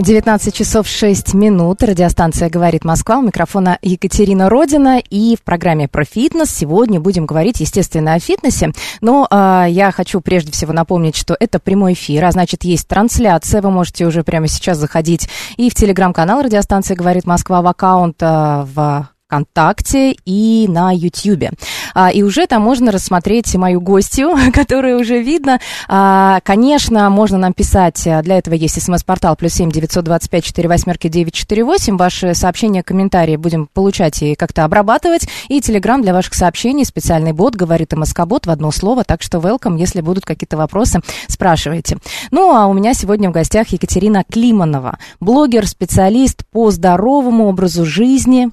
19 часов 6 минут. Радиостанция «Говорит Москва». У микрофона Екатерина Родина. И в программе про фитнес сегодня будем говорить, естественно, о фитнесе. Но а, я хочу прежде всего напомнить, что это прямой эфир, а значит, есть трансляция. Вы можете уже прямо сейчас заходить и в телеграм-канал радиостанции «Говорит Москва» в аккаунт а, в ВКонтакте и на Ютьюбе. А, и уже там можно рассмотреть мою гостью, которую уже видно. А, конечно, можно нам писать, а, для этого есть смс-портал плюс семь девятьсот двадцать пять четыре восьмерки девять четыре восемь. Ваши сообщения, комментарии будем получать и как-то обрабатывать. И телеграм для ваших сообщений, специальный бот, говорит МСК-бот в одно слово. Так что welcome, если будут какие-то вопросы, спрашивайте. Ну, а у меня сегодня в гостях Екатерина Климанова, блогер, специалист по здоровому образу жизни,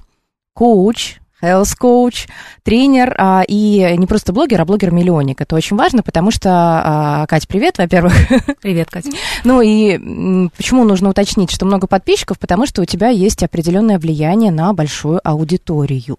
коуч, health coach, тренер а, и не просто блогер, а блогер-миллионник. Это очень важно, потому что, а, Кать, привет, во-первых. Привет, Катя. Ну и почему нужно уточнить, что много подписчиков? Потому что у тебя есть определенное влияние на большую аудиторию.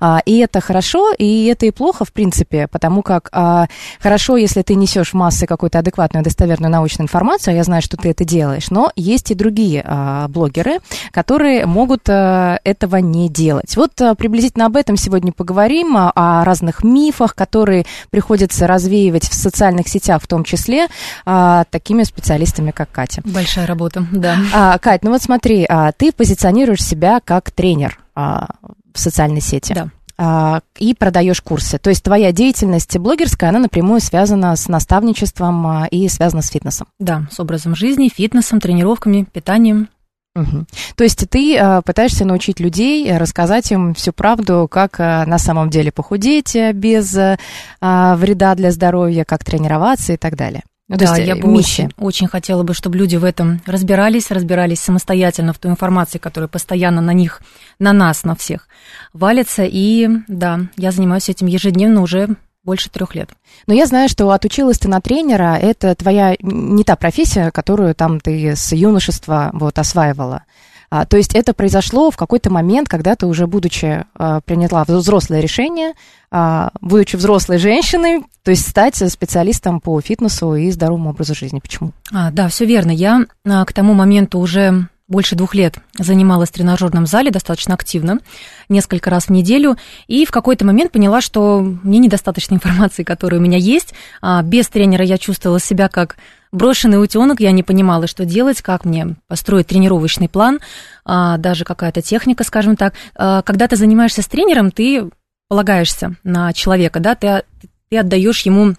А, и это хорошо, и это и плохо, в принципе, потому как а, хорошо, если ты несешь в массы какую-то адекватную, достоверную научную информацию, а я знаю, что ты это делаешь, но есть и другие а, блогеры, которые могут а, этого не делать. Вот а, приблизительно об этом сегодня поговорим, а, о разных мифах, которые приходится развеивать в социальных сетях, в том числе а, такими специалистами, как Катя. Большая работа, да. А, Кать, ну вот смотри, а, ты позиционируешь себя как тренер а, в социальной сети. Да. А, и продаешь курсы. То есть твоя деятельность блогерская, она напрямую связана с наставничеством а, и связана с фитнесом. Да, с образом жизни, фитнесом, тренировками, питанием. Мгм. То есть ты а, пытаешься научить людей, рассказать им всю правду, как а, на самом деле похудеть без а, вреда для здоровья, как тренироваться и так далее. Ну, да, есть, я э, бы миссия. очень, очень хотела бы, чтобы люди в этом разбирались, разбирались самостоятельно в той информации, которая постоянно на них, на нас, на всех валится. И да, я занимаюсь этим ежедневно уже больше трех лет. Но я знаю, что отучилась ты на тренера, это твоя не та профессия, которую там ты с юношества вот осваивала. А, то есть это произошло в какой-то момент, когда ты уже будучи а, приняла взрослое решение, а, будучи взрослой женщиной, то есть стать специалистом по фитнесу и здоровому образу жизни. Почему? А, да, все верно. Я а, к тому моменту уже больше двух лет занималась в тренажерном зале достаточно активно, несколько раз в неделю, и в какой-то момент поняла, что мне недостаточно информации, которая у меня есть. А, Без тренера я чувствовала себя как брошенный утенок, я не понимала, что делать, как мне построить тренировочный план, а, даже какая-то техника, скажем так. А, Когда ты занимаешься с тренером, ты полагаешься на человека, да, ты, ты отдаешь ему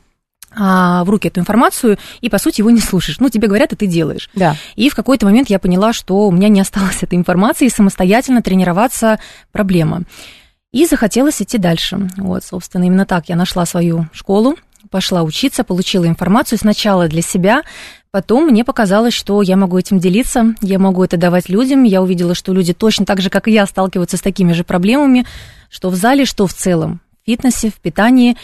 а, в руки эту информацию и, по сути, его не слушаешь. Ну, тебе говорят, и ты делаешь. Да. И в какой-то момент я поняла, что у меня не осталось этой информации, и самостоятельно тренироваться проблема. И захотелось идти дальше. Вот, собственно, именно так я нашла свою школу, пошла учиться, получила информацию сначала для себя, потом мне показалось, что я могу этим делиться, я могу это давать людям. Я увидела, что люди точно так же, как и я, сталкиваются с такими же проблемами, что в зале, что в целом, в фитнесе, в питании.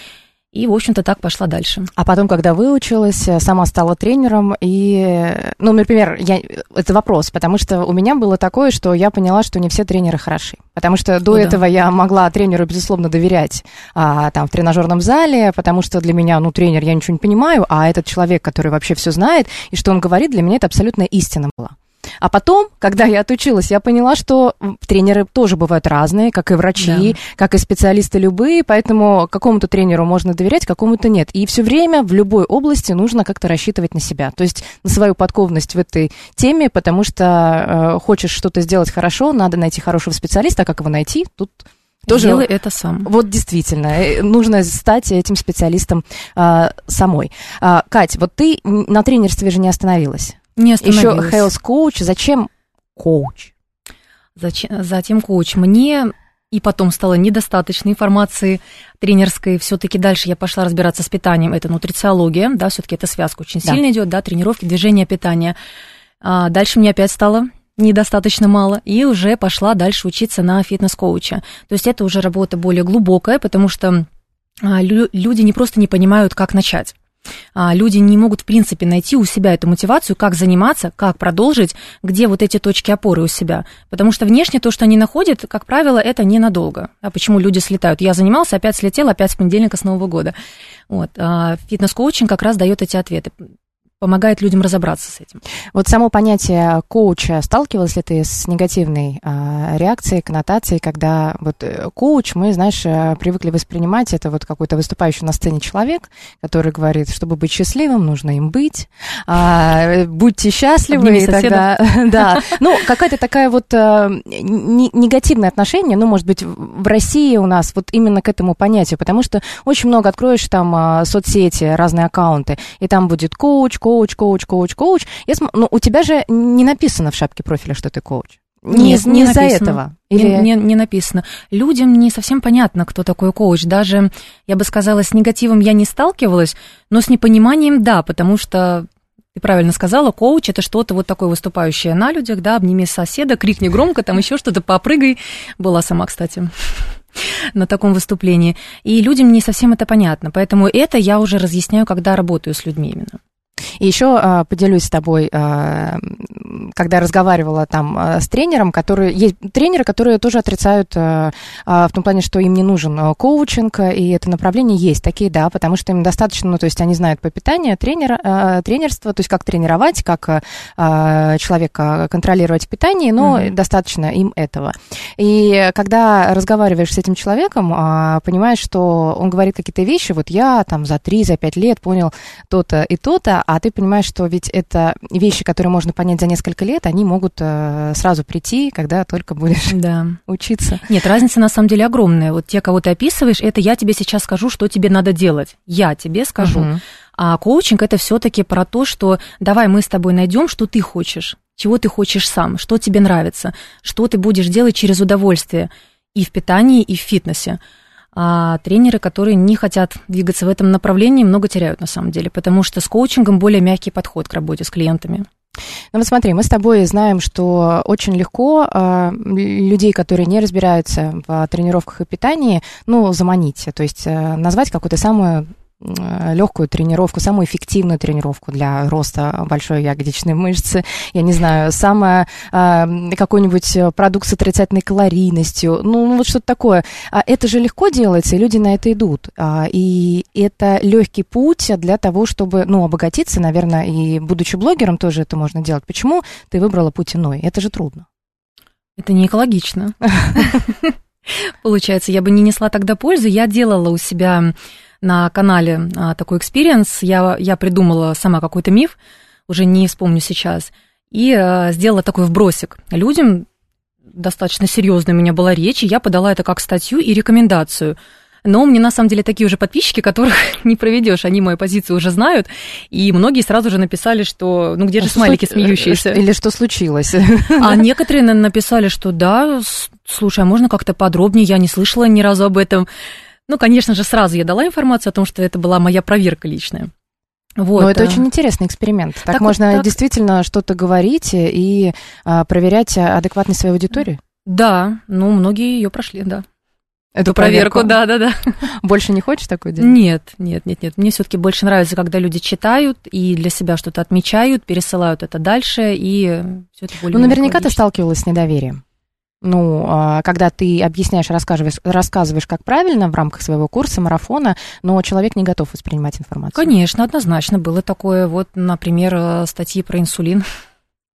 И, в общем-то, так пошла дальше. А потом, когда выучилась, э, сама стала тренером, и, ну, например, я, это вопрос, потому что у меня было такое, что я поняла, что не все тренеры хороши. Потому что до да. этого я могла тренеру, безусловно, доверять а, там в тренажерном зале, потому что для меня, ну, тренер, я ничего не понимаю, а этот человек, который вообще все знает, и что он говорит, для меня это абсолютно истина была. А потом, когда я отучилась, я поняла, что тренеры тоже бывают разные, как и врачи, Да. как и специалисты любые, поэтому какому-то тренеру можно доверять, какому-то нет. И все время в любой области нужно как-то рассчитывать на себя, то есть на свою подкованность в этой теме, потому что э, хочешь что-то сделать хорошо, надо найти хорошего специалиста, а как его найти, тут тоже... Делай это сам. Вот действительно, э, нужно стать этим специалистом а, самой. А, Кать, вот ты на тренерстве же не остановилась. Не Еще health coach. Зачем коуч? Зачем, затем коуч. Мне и потом стало недостаточно информации тренерской. Все-таки дальше я пошла разбираться с питанием. Это нутрициология, да, все-таки эта связка очень Да. сильно идет, да, тренировки, движение, питание. А дальше мне опять стало недостаточно мало, и уже пошла дальше учиться на фитнес-коуча. То есть это уже работа более глубокая, потому что а, лю- люди не просто не понимают, как начать. А, Люди не могут, в принципе, найти у себя эту мотивацию, как заниматься, как продолжить, где вот эти точки опоры у себя. Потому что внешне то, что они находят, как правило, это ненадолго. А почему люди слетают? Я занимался, опять слетел, опять с понедельника, с Нового года. Вот. А фитнес-коучинг как раз дает эти ответы, помогает людям разобраться с этим. Вот само понятие коуча, сталкивалась ли ты с негативной а, реакцией, коннотацией, когда вот э, коуч, мы, знаешь, э, привыкли воспринимать это вот какой-то выступающий на сцене человек, который говорит, чтобы быть счастливым, нужно им быть, а, будьте счастливы, Обними и тогда, да, ну, какая-то такая вот э, не- негативное отношение, ну, может быть, в в России у нас вот именно к этому понятию, потому что очень много откроешь там а, соцсети, разные аккаунты, и там будет коуч, коуч, коуч, коуч, коуч. Я см- ну, у тебя же не написано в шапке профиля, что ты коуч. Не, Нет, не не из-за этого. Не- Или... Не, не написано. Людям не совсем понятно, кто такой коуч. Даже, я бы сказала, с негативом я не сталкивалась, но с непониманием да, потому что ты правильно сказала, коуч это что-то вот такое выступающее на людях, да, обними соседа, крикни громко, там еще что-то, попрыгай. Была сама, кстати, на таком выступлении. И людям не совсем это понятно, поэтому это я уже разъясняю, когда работаю с людьми именно. И еще а, поделюсь с тобой, а, когда разговаривала там а, с тренером, которые есть тренеры, которые тоже отрицают в том плане, что им не нужен коучинг, и это направление есть такие, да, потому что им достаточно, ну, то есть они знают по питанию, тренера, тренерство, то есть как тренировать, как человека контролировать питание, но Мгм. достаточно им этого. И когда разговариваешь с этим человеком, понимаешь, что он говорит какие-то вещи, вот я там за 3-5 лет понял то-то и то-то, а ты понимаешь, что ведь это вещи, которые можно понять за несколько лет, они могут э, сразу прийти, когда только будешь Да. учиться. Нет, разница на самом деле огромная. Вот те, кого ты описываешь, это я тебе сейчас скажу, что тебе надо делать. Я тебе скажу. Мгм. А коучинг это все-таки про то, что давай мы с тобой найдем, что ты хочешь, чего ты хочешь сам, что тебе нравится, что ты будешь делать через удовольствие и в питании, и в фитнесе. А тренеры, которые не хотят двигаться в этом направлении, много теряют на самом деле, потому что с коучингом более мягкий подход к работе с клиентами. Ну вот смотри, мы с тобой знаем, что очень легко э, людей, которые не разбираются в тренировках и питании, ну, заманить, то есть э, назвать какую-то самую легкую тренировку, самую эффективную тренировку для роста большой ягодичной мышцы, я не знаю, самая э, какой-нибудь продукт с отрицательной калорийностью, ну, ну вот что-то такое. А это же легко делается, и люди на это идут. А, и это легкий путь для того, чтобы, ну, обогатиться, наверное, и будучи блогером тоже это можно делать. Почему ты выбрала путь иной? Это же трудно. Это не экологично. Получается, я бы не несла тогда пользу. Я делала у себя на канале а, такой experience. Я, я придумала сама какой-то миф, уже не вспомню сейчас, и а, сделала такой вбросик людям. Достаточно серьезная у меня была речь, и я подала это как статью и рекомендацию. Но мне на самом деле такие уже подписчики, которых не проведешь, они мою позицию уже знают, и многие сразу же написали, что ну где же А смайлики случ- смеющиеся? Или что случилось? А некоторые на- написали, что да, слушай, а можно как-то подробнее, я не слышала ни разу об этом. Ну, конечно же, сразу я дала информацию о том, что это была моя проверка личная. Вот. Но это а. очень интересный эксперимент. Так, Так вот можно так. действительно что-то говорить и а, проверять адекватность своей аудитории. Да, ну, многие ее прошли, да. Эту проверку, да, да, да. Больше не хочешь такое делать? Нет, нет, нет, нет. Мне все-таки больше нравится, когда люди читают и для себя что-то отмечают, пересылают это дальше, и все это более Ну, наверняка ты сталкивалась с недоверием. Ну, а, когда ты объясняешь, рассказываешь, рассказываешь, как правильно в рамках своего курса, марафона, но человек не готов воспринимать информацию. Конечно, однозначно было такое. Вот, например, э, статьи про инсулин.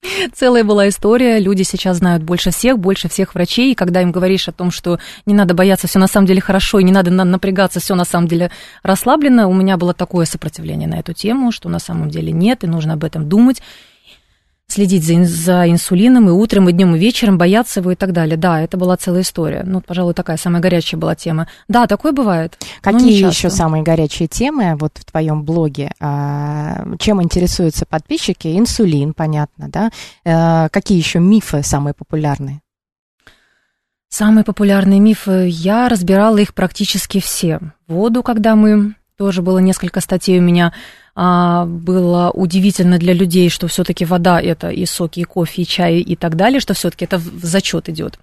Целая была история. Люди сейчас знают больше всех, больше всех врачей. И когда им говоришь о том, что не надо бояться, все на самом деле хорошо, и не надо на- напрягаться, все на самом деле расслаблено, у меня было такое сопротивление на эту тему, что на самом деле нет, и нужно об этом думать следить за, за инсулином и утром, и днем, и вечером, бояться его и так далее. Да, это была целая история. Ну, пожалуй, такая самая горячая была тема. Да, такое бывает. Какие еще самые горячие темы вот в твоем блоге? А, Чем интересуются подписчики? Инсулин, понятно, да? Э, Какие еще мифы самые популярные? Самые популярные мифы, я разбирала их практически все. Воду, когда мы, тоже было несколько статей у меня, а, было удивительно для людей, что все-таки вода это и соки, и кофе, и чай, и так далее, что все-таки это в зачет идет.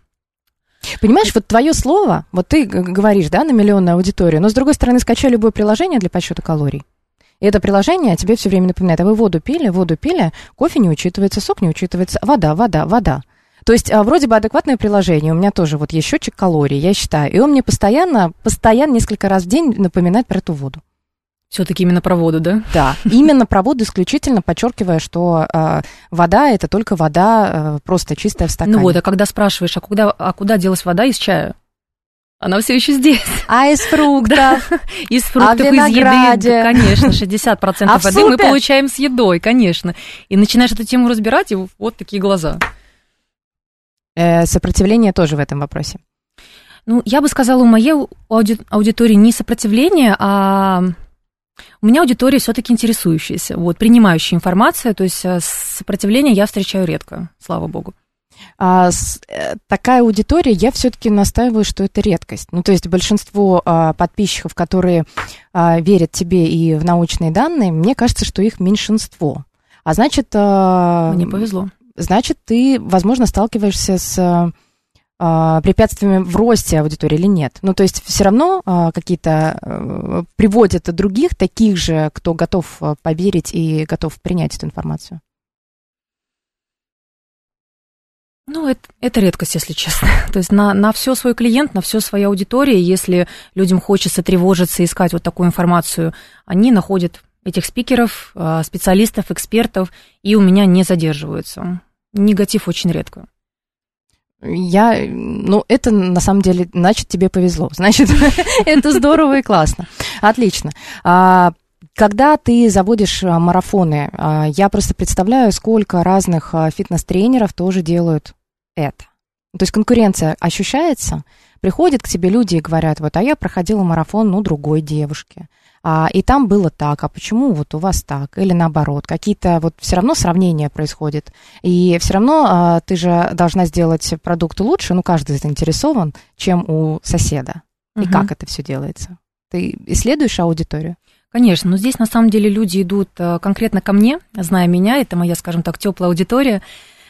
Понимаешь, вот твое слово, вот ты говоришь, да, на миллионную аудиторию, но с другой стороны, скачай любое приложение для подсчета калорий. И это приложение тебе все время напоминает, а вы воду пили, воду пили, кофе не учитывается, сок не учитывается, вода, вода, вода. То есть а, вроде бы адекватное приложение, у меня тоже вот есть счетчик калорий, я считаю, и он мне постоянно, постоянно несколько раз в день напоминает про эту воду. Все-таки именно про воду, да? Да, именно про воду исключительно, подчеркивая, что э, вода это только вода, э, просто чистая в стакане. Ну вот, а когда спрашиваешь, а куда, а куда делась вода из чая? Она все еще здесь. А из фруктов? Из фруктов, в из еды, да, конечно, 60% А воды мы получаем с едой, конечно. И начинаешь эту тему разбирать, и вот такие глаза. Э, сопротивление тоже в этом вопросе. Ну, я бы сказала, у моей ауди- аудитории не сопротивление, а у меня аудитория все-таки интересующаяся, вот, принимающая информацию, то есть э, сопротивление я встречаю редко, слава богу. А, с- э, такая аудитория, я все-таки настаиваю, что это редкость. Ну, то есть большинство а, подписчиков, которые а, верят тебе и в научные данные, мне кажется, что их меньшинство. А значит, а, Мне повезло. Значит, ты, возможно, сталкиваешься с а, препятствиями в росте аудитории или нет. Ну, то есть все равно а, какие-то а, приводят других, таких же, кто готов а, поверить и готов принять эту информацию. Ну, это, это редкость, если честно. То есть на, на все свой клиент, на все своя аудитория, если людям хочется тревожиться, искать вот такую информацию, они находят этих спикеров, а, специалистов, экспертов, и у меня не задерживаются. Негатив очень редко. Я, ну, это на самом деле, значит, тебе повезло. Значит, это здорово и классно. Отлично. А, Когда ты заводишь а, марафоны, а, я просто представляю, сколько разных фитнес-тренеров тоже делают это. То есть конкуренция ощущается, приходят к тебе люди и говорят, вот, а я проходила марафон, ну, другой девушки. А, и там было так, а почему вот у вас так? Или наоборот, какие-то вот все равно сравнения происходят. И все равно а, ты же должна сделать продукт лучше, ну, каждый заинтересован, чем у соседа. И как это все делается? Ты исследуешь аудиторию? Конечно, но здесь на самом деле люди идут э, конкретно ко мне, зная меня, это моя, скажем так, теплая аудитория.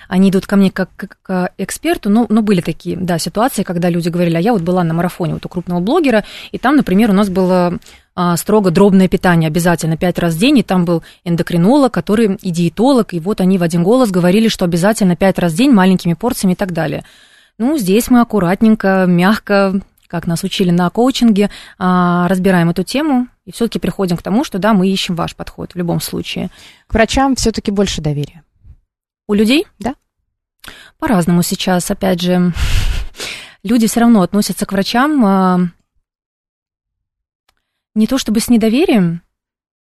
Они идут ко мне как, к эксперту, но, но были такие, да, ситуации, когда люди говорили, а я вот была на марафоне вот у крупного блогера, и там, например, у нас было а, строго дробное питание обязательно пять раз в день, и там был эндокринолог, который и диетолог, и вот они в один голос говорили, что обязательно пять раз в день маленькими порциями и так далее. Ну, здесь мы аккуратненько, мягко, как нас учили на коучинге, а, разбираем эту тему и все-таки приходим к тому, что да, мы ищем ваш подход в любом случае. К врачам все-таки больше доверия. У людей? Да. По-разному сейчас, опять же, люди все равно относятся к врачам а, не то чтобы с недоверием,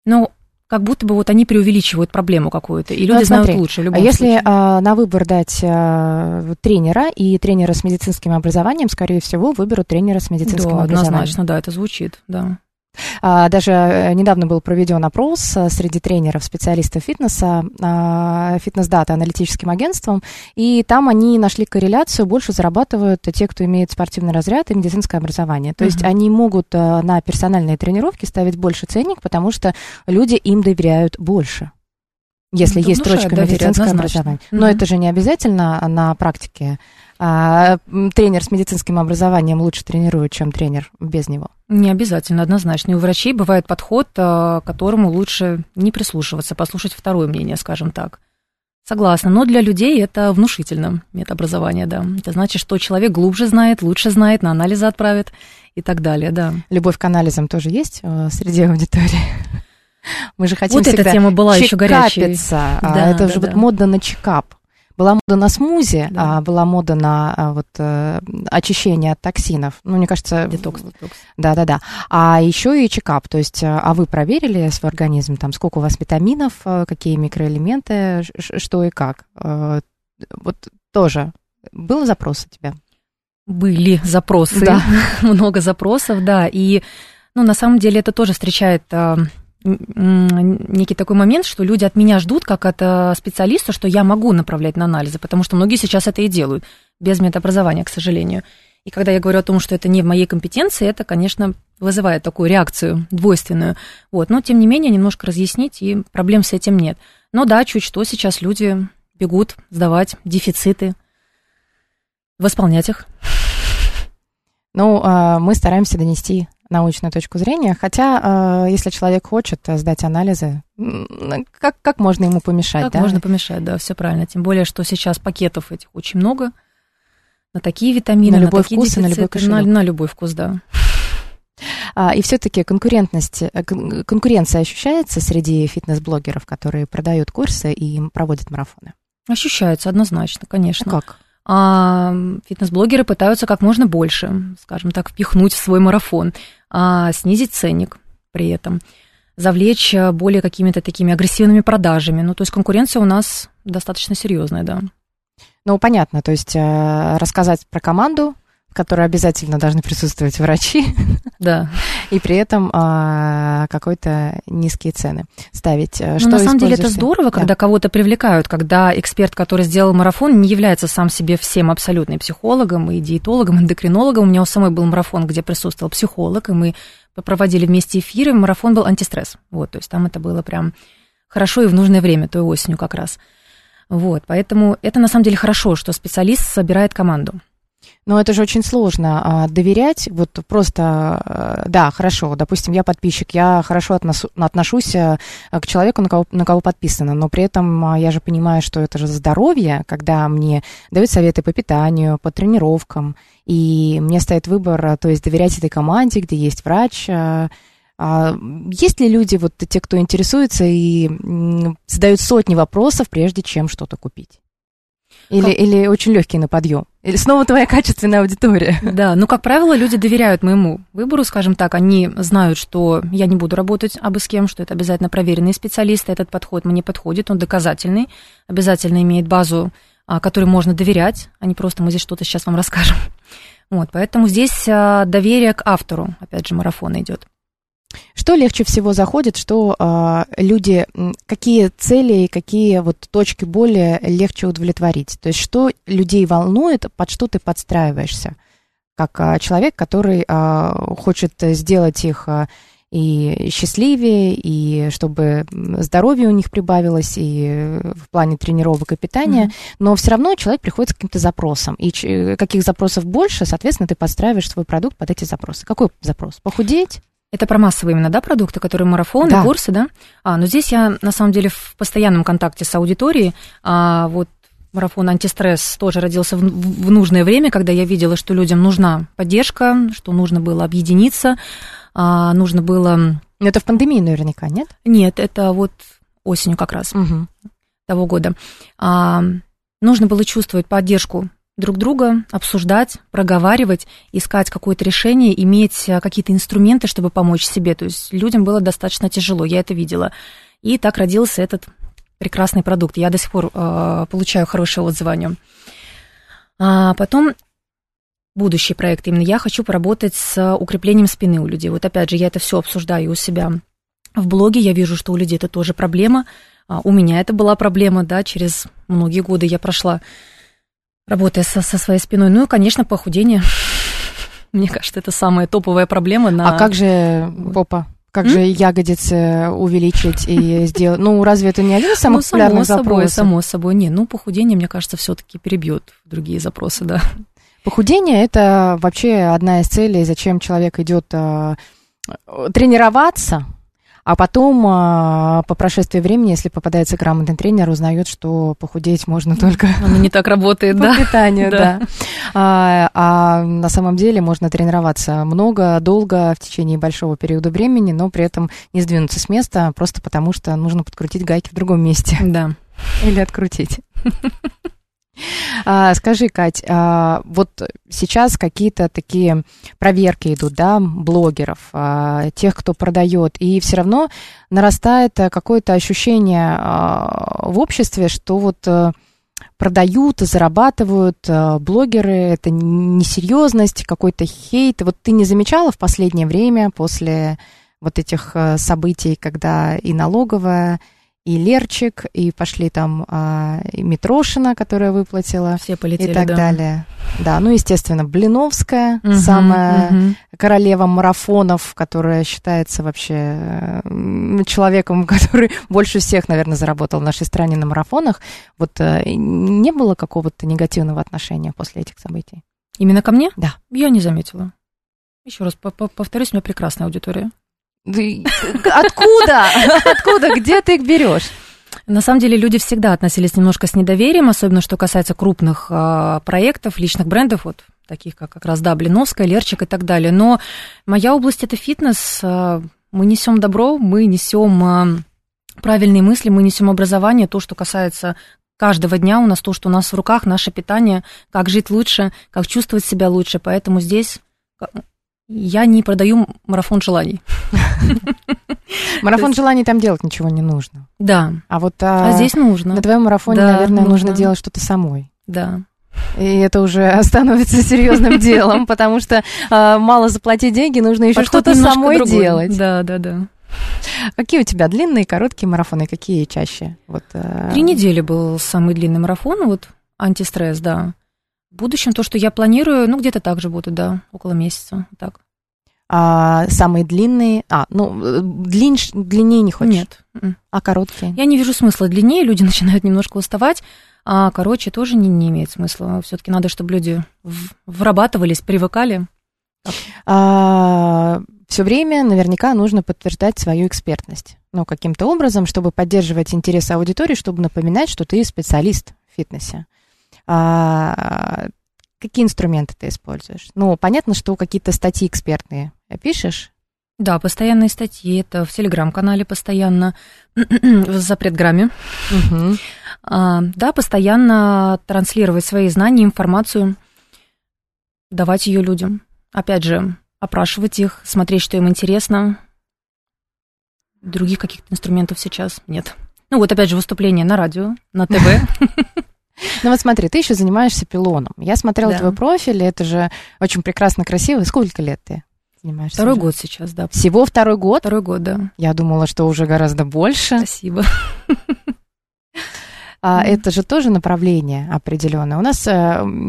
но как будто бы вот они преувеличивают проблему какую-то, и люди Ну, знают смотри, лучше в А любом если случае. а, на выбор дать а, тренера и тренера с медицинским образованием, скорее всего, выберут тренера с медицинским Да, образованием. однозначно, да, это звучит, да. А, Даже э, недавно был проведен опрос а, среди тренеров, специалистов фитнеса, а, фитнес-дата аналитическим агентством, и там они нашли корреляцию, больше зарабатывают те, кто имеет спортивный разряд и медицинское образование. То есть Мгм. они могут а, на персональные тренировки ставить больше ценник, потому что люди им доверяют больше. Если Ну, есть строчка медицинское однозначно. образование. Но это же не обязательно на практике. А, тренер с медицинским образованием лучше тренирует, чем тренер без него. Не обязательно, однозначно. И у врачей бывает подход, а, к которому лучше не прислушиваться, послушать второе мнение, скажем так. Согласна, но для людей это внушительно, медобразование, да. Это значит, что человек глубже знает, лучше знает, на анализы отправит и так далее, да. Любовь к анализам тоже есть э, среди аудитории. Мы же хотим Вот эта всегда тема была еще горячей. А Да, это да, же вот да. мода на чекап. Была мода на смузи, Да. а была мода на а, вот э, очищение от токсинов. Ну, мне кажется, Детокс, детокс. да, да, да. А еще и чекап. То есть, э, а вы проверили свой организм, там, сколько у вас витаминов, э, какие микроэлементы, что и как. Э, Вот тоже был запрос у тебя? Были запросы, Да. много запросов, да, и, ну, на самом деле это тоже встречает некий такой момент, что люди от меня ждут, как от а, специалиста, что я могу направлять на анализы, потому что многие сейчас это и делают, без медобразования, к сожалению. И когда я говорю о том, что это не в моей компетенции, это, конечно, вызывает такую реакцию двойственную. Вот. Но, тем не менее, немножко разъяснить, и проблем с этим нет. Но да, чуть что, сейчас люди бегут сдавать дефициты, восполнять их. Ну, а, мы стараемся донести научную точку зрения, хотя, а, если человек хочет сдать анализы, как, как можно ему помешать? Как да? можно помешать, да, все правильно. Тем более, что сейчас пакетов этих очень много, на такие витамины, на, любой такие вкус и на любой дефициты, на, на любой вкус, да. А, и все-таки конкурентность, э, конкуренция ощущается среди фитнес-блогеров, которые продают курсы и проводят марафоны? Ощущается однозначно, конечно. А как? А, фитнес-блогеры пытаются как можно больше, скажем так, впихнуть в свой марафон, снизить ценник при этом, завлечь более какими-то такими агрессивными продажами. Ну, то есть конкуренция у нас достаточно серьезная, да. Ну, понятно, то есть э, рассказать про команду, в которой обязательно должны присутствовать врачи. Да. И при этом а, какой-то низкие цены ставить. Ну, на самом деле это здорово, когда да. кого-то привлекают, когда эксперт, который сделал марафон, не является сам себе всем абсолютно и психологом, и диетологом, эндокринологом. У меня у самой был марафон, где присутствовал психолог, и мы проводили вместе эфиры. Марафон был антистресс. Вот, то есть там это было прям хорошо и в нужное время, той осенью как раз. Вот, поэтому это на самом деле хорошо, что специалист собирает команду. Но это же очень сложно а, доверять. Вот просто, а, да, хорошо, допустим, я подписчик, я хорошо относу, отношусь а, к человеку, на кого, на кого подписано, но при этом а, я же понимаю, что это же здоровье, когда мне дают советы по питанию, по тренировкам, и мне стоит выбор, то есть доверять этой команде, где есть врач. А, а, есть ли люди, вот те, кто интересуется и задают сотни вопросов, прежде чем что-то купить? Или, как... или очень легкий на подъем? Или снова твоя качественная аудитория? Да, ну, как правило, люди доверяют моему выбору, скажем так. Они знают, что я не буду работать абы с кем, что это обязательно проверенные специалисты. Этот подход мне подходит, он доказательный, обязательно имеет базу, а, которой можно доверять, а не просто мы здесь что-то сейчас вам расскажем. Вот, поэтому здесь а, доверие к автору, опять же, марафона идет. Что легче всего заходит, что э, люди, какие цели и какие вот точки боли легче удовлетворить? То есть что людей волнует, под что ты подстраиваешься? Как э, человек, который э, хочет сделать их э, и счастливее, и чтобы здоровье у них прибавилось, и в плане тренировок и питания, mm-hmm. но все равно человек приходит с каким-то запросом. И каких запросов больше, соответственно, ты подстраиваешь свой продукт под эти запросы. Какой запрос? Похудеть? Это про массовые именно, да, продукты, которые марафоны, да. курсы, да? А, но здесь я, на самом деле, в постоянном контакте с аудиторией. А, вот марафон антистресс тоже родился в, в нужное время, когда я видела, что людям нужна поддержка, что нужно было объединиться, а, нужно было... Но это в пандемии наверняка, нет? Нет, это вот осенью как раз угу. того года. А, нужно было чувствовать поддержку друг друга, обсуждать, проговаривать, искать какое-то решение, иметь э, какие-то инструменты, чтобы помочь себе. То есть людям было достаточно тяжело, я это видела. И так родился этот прекрасный продукт. Я до сих пор э, получаю хорошие отзывы о нем. А потом будущий проект. Именно я хочу поработать с укреплением спины у людей. Вот опять же, я это все обсуждаю у себя в блоге. Я вижу, что у людей это тоже проблема. А у меня это была проблема, да, через многие годы я прошла работая со, со своей спиной. Ну и, конечно, похудение. Мне кажется, это самая топовая проблема на... А как же попа? Как М? же ягодицы увеличить и сделать? Ну, разве это не один из самых ну, популярных само собой, запросов? Само собой, не. Ну, похудение, мне кажется, все-таки перебьет другие запросы, да. Похудение это вообще одна из целей, зачем человек идет э, тренироваться, а потом, а, по прошествии времени, если попадается грамотный тренер, узнает, что похудеть можно только... Оно не так работает, да? По питанию, да. А, а на самом деле можно тренироваться много, долго, в течение большого периода времени, но при этом не сдвинуться с места, просто потому что нужно подкрутить гайки в другом месте. Да. Или открутить. А, скажи, Кать, а, вот сейчас какие-то такие проверки идут, да, блогеров, а, тех, кто продает, и все равно нарастает какое-то ощущение в обществе, что вот а, продают, зарабатывают а, блогеры, это несерьезность, какой-то хейт. Вот ты не замечала в последнее время после вот этих событий, когда и налоговая, и Лерчик, и пошли там а, и Митрошина, которая выплатила, Все полетели, и так да. далее. Да, ну, естественно, Блиновская, Мгм, самая мгм. королева марафонов, которая считается вообще человеком, который больше всех, наверное, заработал в нашей стране на марафонах. Вот э, не было какого-то негативного отношения после этих событий? Именно ко мне? Да. Я не заметила. Еще раз по- по- повторюсь, у меня прекрасная аудитория. Откуда? Откуда? Где ты их берешь? На самом деле люди всегда относились немножко с недоверием, особенно что касается крупных а, проектов, личных брендов, вот таких как как раз, да, Лерчик и так далее. Но моя область – это фитнес. а, Мы несем добро, мы несем а, правильные мысли, мы несем образование, то, что касается каждого дня у нас то, что у нас в руках, наше питание, как жить лучше, как чувствовать себя лучше. Поэтому здесь я не продаю марафон желаний. Марафон желаний там делать ничего не нужно. Да, А вот а, а, здесь нужно. на твоем марафоне, наверное, нужно делать что-то самой. Да. И это уже становится серьезным делом, потому что а, мало заплатить деньги, нужно еще что-то самой другой. делать. Да, да, да. Какие у тебя длинные, короткие марафоны? Какие чаще? Вот, э, Три недели был самый длинный марафон, вот антистресс, да. В будущем то, что я планирую, ну, где-то так же будет, да, около месяца, так. А, самые длинные. А, ну, длиннш- длиннее не хочешь? Нет. А короткие? Я не вижу смысла длиннее, люди начинают немножко уставать, а короче тоже не, не имеет смысла. Все-таки надо, чтобы люди врабатывались, привыкали. все время наверняка нужно подтверждать свою экспертность. Ну, каким-то образом, чтобы поддерживать интерес аудитории, чтобы напоминать, что ты специалист в фитнесе. А, какие инструменты ты используешь? Ну, понятно, что какие-то статьи экспертные пишешь. Да, постоянные статьи, это в телеграм-канале постоянно, в запретграмме. Мгм. А, да, постоянно транслировать свои знания, информацию, давать ее людям. Опять же, опрашивать их, смотреть, что им интересно. Других каких-то инструментов сейчас нет. Ну вот опять же выступление на радио, на ТВ. Ну вот смотри, ты еще занимаешься пилоном. Я смотрела твой профиль, это же очень прекрасно красиво. Сколько лет ты занимаешься? Второй уже? год сейчас, да. Всего второй год? Второй год, да. Я думала, что уже гораздо больше. Спасибо. А Мгм. это же тоже направление определенное. У нас э,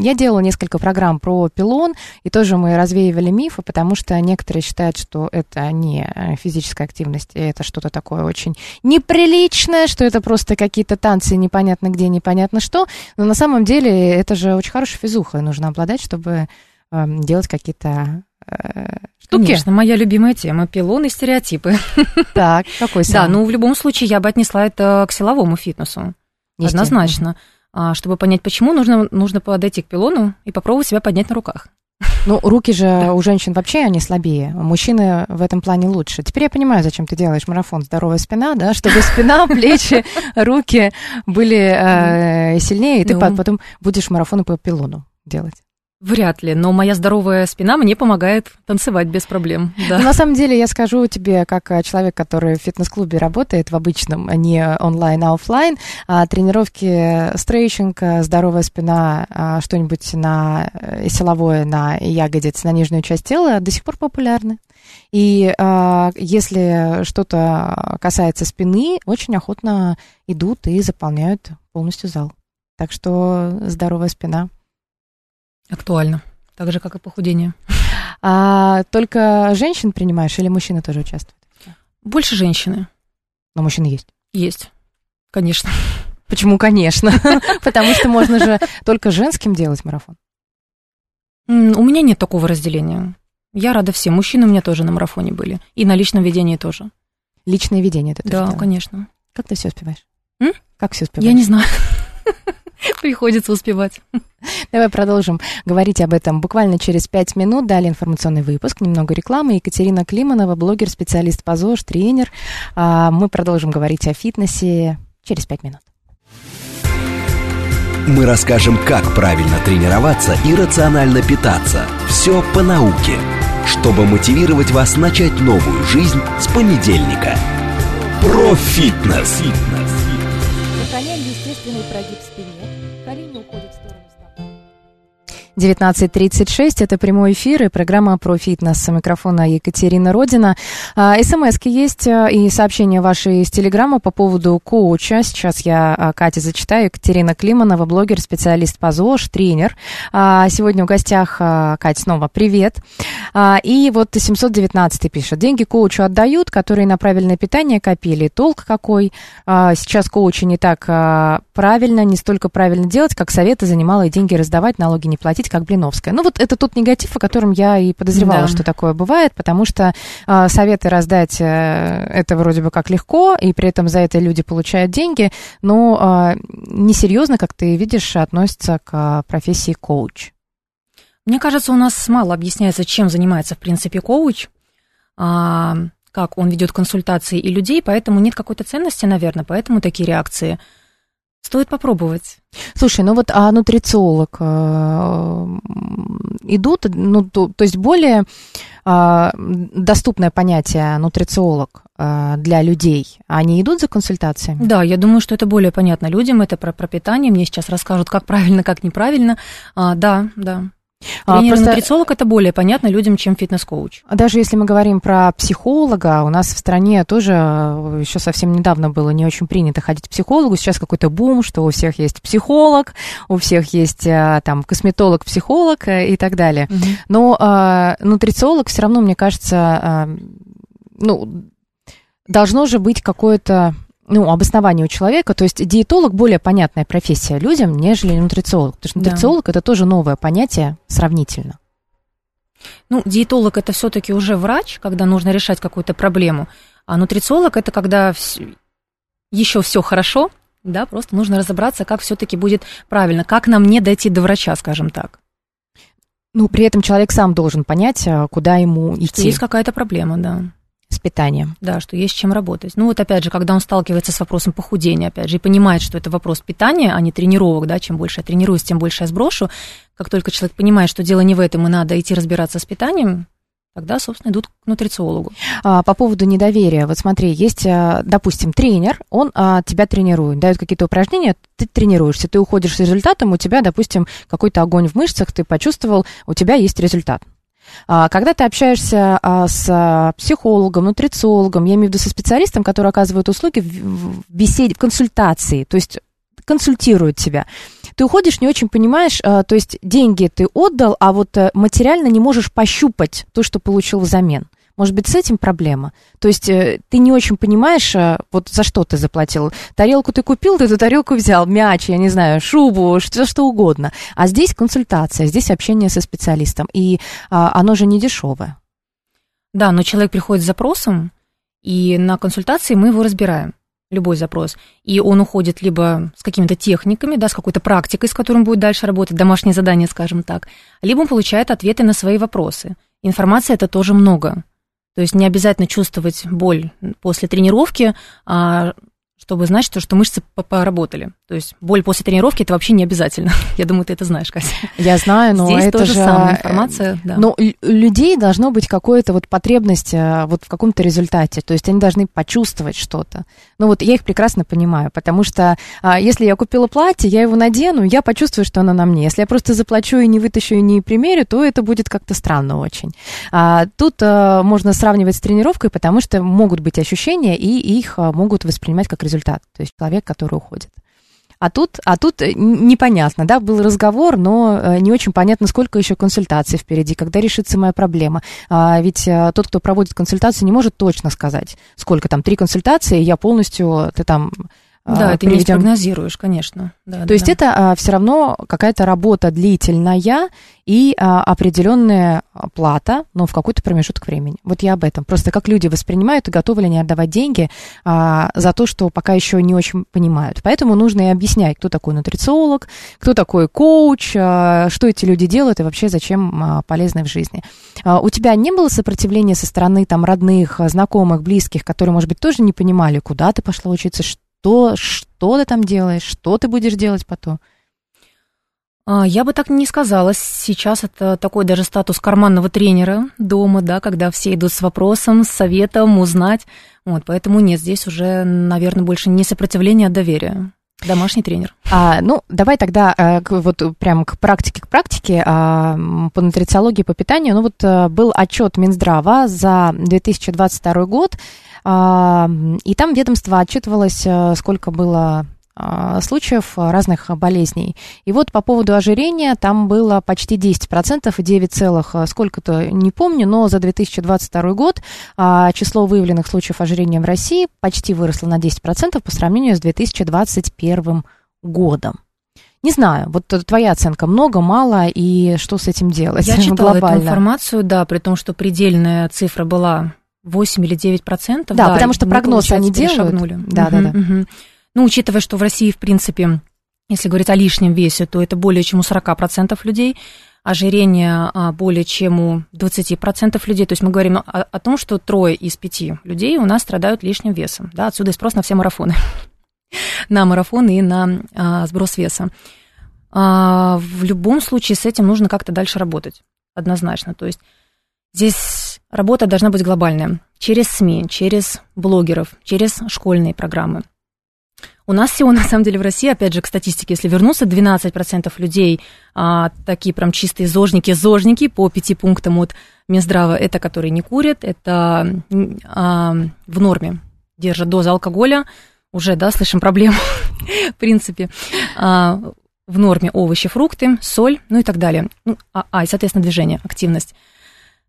я делала несколько программ про пилон, и тоже мы развеивали мифы, потому что некоторые считают, что это не э, физическая активность, это что-то такое очень неприличное, что это просто какие-то танцы непонятно где, непонятно что. Но на самом деле это же очень хорошая физуха, и нужно обладать, чтобы э, делать какие-то э, штуки. Конечно, моя любимая тема – пилон и стереотипы. Так, какой Да, самый? ну в любом случае я бы отнесла это к силовому фитнесу. Однозначно. А, чтобы понять, почему, нужно, нужно подойти к пилону и попробовать себя поднять на руках. Ну, руки же Да. у женщин вообще они слабее. Мужчины в этом плане лучше. Теперь я понимаю, зачем ты делаешь марафон «Здоровая спина», да, чтобы спина, плечи, руки были э, сильнее, и ты Ну. по- потом будешь марафоны по пилону делать. Вряд ли, но моя здоровая спина мне помогает танцевать без проблем. Да. Но на самом деле я скажу тебе, как э, человек, который в фитнес-клубе работает, в обычном, а не онлайн, а офлайн, а, тренировки стрейчинг, э, здоровая спина, а, что-нибудь на э, силовое, на ягодиц, на нижнюю часть тела до сих пор популярны. И а, если что-то касается спины, очень охотно идут и заполняют полностью зал. Так что здоровая спина. Актуально. Так же, как и похудение. А только женщин принимаешь или мужчины тоже участвуют? Больше женщины Но мужчины есть. есть. Конечно. Почему, конечно? Потому что можно же только женским делать марафон. У меня нет такого разделения. Я рада всем. Мужчины у меня тоже на марафоне были. И на личном ведении тоже. Личное ведение ты тоже Да, конечно. Как ты все успеваешь? М? Как все успеваешь? Я не знаю. Приходится успевать. Давай продолжим говорить об этом буквально через пять минут. Далее информационный выпуск, немного рекламы. Екатерина Климанова, блогер, специалист по ЗОЖ, тренер. А, Мы продолжим говорить о фитнесе через пять минут. Мы расскажем, как правильно тренироваться и рационально питаться. Все по науке, чтобы мотивировать вас начать новую жизнь с понедельника. Про фитнес. Сохраняем естественный прогиб в спине. Колени уходят в сторону. 19.36. Это прямой эфир и программа про фитнес. С микрофона Екатерина Родина. А, СМСки есть а, и сообщения ваши из Телеграма по поводу коуча. Сейчас я а, Кате зачитаю. Екатерина Климанова, блогер, специалист по ЗОЖ, тренер. Сегодня в гостях Катя снова привет. И вот 719 пишет. Деньги коучу отдают, которые на правильное питание копили. Толк какой? Сейчас коучи не так правильно, не столько правильно делать, как советы за немалые деньги раздавать, налоги не платить, как Блиновская. Ну вот это тот негатив, о котором я и подозревала, да. что такое бывает, потому что э, советы раздать э, это вроде бы как легко, и при этом за это люди получают деньги, но э, несерьезно, как ты видишь, относятся к профессии коуч. Мне кажется, у нас мало объясняется, чем занимается, в принципе, коуч. А, как он ведет консультации и людей, поэтому нет какой-то ценности, наверное, поэтому такие реакции. Стоит попробовать. Слушай, ну вот а нутрициолог э, идут, ну то, то есть более э, доступное понятие нутрициолог э, для людей, они идут за консультациями? Да, я думаю, что это более понятно людям, это про пропитание, мне сейчас расскажут, как правильно, как неправильно. А, да, да. А, Тренер Просто... нутрициолог это более понятно людям, чем фитнес-коуч. Даже если мы говорим про психолога, у нас в стране тоже э, еще совсем недавно было не очень принято ходить к психологу. Сейчас какой-то бум, что у всех есть психолог, у всех есть э, там косметолог, психолог э, и так далее. Угу. Но э, нутрициолог все равно, мне кажется, э, ну, должно же быть какое-то ну, обоснование у человека. То есть диетолог более понятная профессия людям, нежели нутрициолог. Потому что нутрициолог да. это тоже новое понятие сравнительно. Ну, диетолог это все-таки уже врач, когда нужно решать какую-то проблему. А нутрициолог это когда еще все хорошо, да, просто нужно разобраться, как все-таки будет правильно, как нам не дойти до врача, скажем так. Ну, при этом человек сам должен понять, а, куда ему идти. Что есть какая-то проблема, да с питанием. Да, что есть чем работать. Ну вот опять же, когда он сталкивается с вопросом похудения, опять же, и понимает, что это вопрос питания, а не тренировок, да, чем больше я тренируюсь, тем больше я сброшу. Как только человек понимает, что дело не в этом, и надо идти разбираться с питанием, тогда, собственно, идут к нутрициологу. А, по поводу недоверия. Вот смотри, есть, а, допустим, тренер, он а, тебя тренирует, дает какие-то упражнения, ты тренируешься, ты уходишь с результатом, у тебя, допустим, какой-то огонь в мышцах, ты почувствовал, у тебя есть результат. А, когда ты общаешься а, с психологом, нутрициологом, я имею в виду со специалистом, который оказывает услуги в беседе, в консультации, то есть консультирует тебя, ты уходишь, не очень понимаешь, а, то есть деньги ты отдал, а вот э, материально не можешь пощупать то, что получил взамен. Может быть, с этим проблема? То есть э, ты не очень понимаешь, э, вот за что ты заплатил. Тарелку ты купил, ты эту тарелку взял, мяч, я не знаю, шубу, что, что угодно. А здесь консультация, здесь общение со специалистом. И а, оно же не дешевое. Да, но человек приходит с запросом, и на консультации мы его разбираем любой запрос, и он уходит либо с какими-то техниками, да, с какой-то практикой, с которым будет дальше работать, домашнее задание, скажем так, либо он получает ответы на свои вопросы. Информации это тоже много. То есть не обязательно чувствовать боль после тренировки, а чтобы знать, что, что мышцы поработали. То есть боль после тренировки это вообще не обязательно. Я думаю, ты это знаешь, Катя. Я знаю, но Здесь это тоже же самая информация. Да. Но у людей должно быть какое-то вот потребность э, вот в каком-то результате. То есть они должны почувствовать что-то. Ну вот я их прекрасно понимаю, потому что а, если я купила платье, я его надену, я почувствую, что оно на мне. Если я просто заплачу и не вытащу и не примерю, то это будет как-то странно очень. А, тут а, можно сравнивать с тренировкой, потому что могут быть ощущения, и их а, могут воспринимать как результат. То есть человек, который уходит. А тут, а тут э, непонятно, да, был разговор, но э, не очень понятно, сколько еще консультаций впереди, когда решится моя проблема. А ведь э, тот, кто проводит консультацию, не может точно сказать, сколько там, три консультации, я полностью, ты там да, а, ты приведем... не спрогнозируешь, конечно. Да, То да, есть да. это а, все равно какая-то работа длительная и а, определенная плата, но в какой-то промежуток времени. Вот я об этом. Просто как люди воспринимают и готовы ли они отдавать деньги за то, что пока еще не очень понимают. Поэтому нужно и объяснять, кто такой нутрициолог, кто такой коуч, что эти люди делают и вообще зачем полезны в жизни. У тебя не было сопротивления со стороны там родных, знакомых, близких, которые, может быть, тоже не понимали, куда ты пошла учиться, что, что ты там делаешь, что ты будешь делать потом? А, я бы так не сказала. Сейчас это такой даже статус карманного тренера дома, да, когда все идут с вопросом, с советом, узнать. Вот, поэтому нет, здесь уже, наверное, больше не сопротивление, а доверие. домашний тренер. А, ну, давай тогда а, к, вот прям к практике, к практике а, по нутрициологии, по питанию. Ну, вот а, был отчет Минздрава за 2022 год, и там ведомство отчитывалось, а, сколько было а, случаев разных болезней. И вот по поводу ожирения там было почти 10%, 9 целых а, сколько-то, не помню, но за 2022 год а, число выявленных случаев ожирения в России почти выросло на 10% по сравнению с 2021 годом. Не знаю, вот твоя оценка много, мало и что с этим делать Я читала глобально? эту информацию, да, при том, что предельная цифра была 8 или 9 процентов. Да, потому что прогноз они делают. Да, да, да. Ну, учитывая, что в России, в принципе, если говорить о лишнем весе, то это более чем у 40% людей, ожирение а, более чем у 20% людей. То есть мы говорим о, о том, что трое из пяти людей у нас страдают лишним весом. Да, отсюда и спрос на все марафоны. на марафоны и на а, сброс веса. А, в любом случае с этим нужно как-то дальше работать, однозначно. То есть здесь работа должна быть глобальная. Через СМИ, через блогеров, через школьные программы. У нас всего, на самом деле, в России, опять же, к статистике, если вернуться, 12% людей, а, такие прям чистые зожники, зожники по пяти пунктам от Минздрава, это которые не курят, это а, в норме держат дозу алкоголя, уже, да, слышим проблему, в принципе, А, в норме овощи, фрукты, соль, ну и так далее. Ну, а, а, и, соответственно, движение, активность.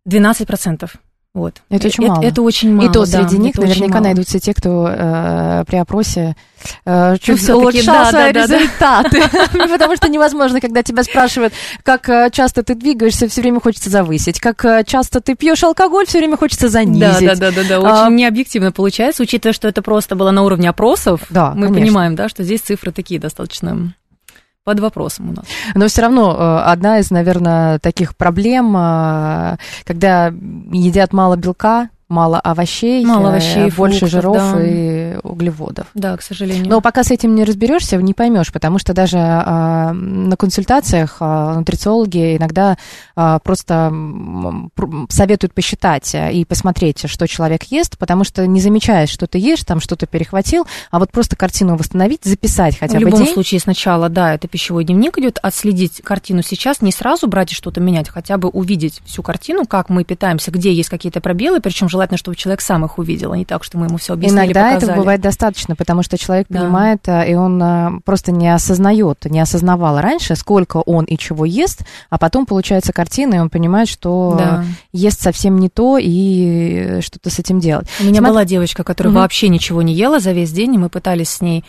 12%. Вот. Это очень мало. Это очень мало, и то да, среди них очень наверняка найдутся те, кто э, при опросе э, чуть всё-таки, улучшал да, свои да, результаты. Потому что невозможно, когда тебя спрашивают, как э, часто ты двигаешься, все время хочется завысить. Как э, часто ты пьешь алкоголь, все время хочется занизить. Да, да, да, да, да. А, Очень необъективно получается, учитывая, что это просто было на уровне опросов. Да, мы конечно. понимаем, да, что здесь цифры такие достаточно под вопросом у нас. Но все равно э, одна из, наверное, таких проблем, э, когда едят мало белка, мало овощей, Мало э, овощей, больше фруктов, жиров да. и углеводов. Да, к сожалению. Но пока с этим не разберешься, не поймешь, потому что даже а, на консультациях а, нутрициологи иногда а, просто советуют посчитать а, и посмотреть, что человек ест, потому что не замечаешь, что ты ешь, там что-то перехватил, а вот просто картину восстановить, записать хотя в бы любом день. случае сначала, да, это пищевой дневник идет, отследить картину сейчас, не сразу брать и что-то менять, хотя бы увидеть всю картину, как мы питаемся, где есть какие-то пробелы, причем желательно, чтобы человек сам их увидел, а не так, что мы ему все объяснили, Иногда показали. этого бывает достаточно, потому что человек Да. понимает, а, и он а, просто не осознает, не осознавал раньше, сколько он и чего ест, а потом получается картина, и он понимает, что Да. ест совсем не то, и что-то с этим делать. У меня Смотри- была девочка, которая Мгм. вообще ничего не ела за весь день, и мы пытались с ней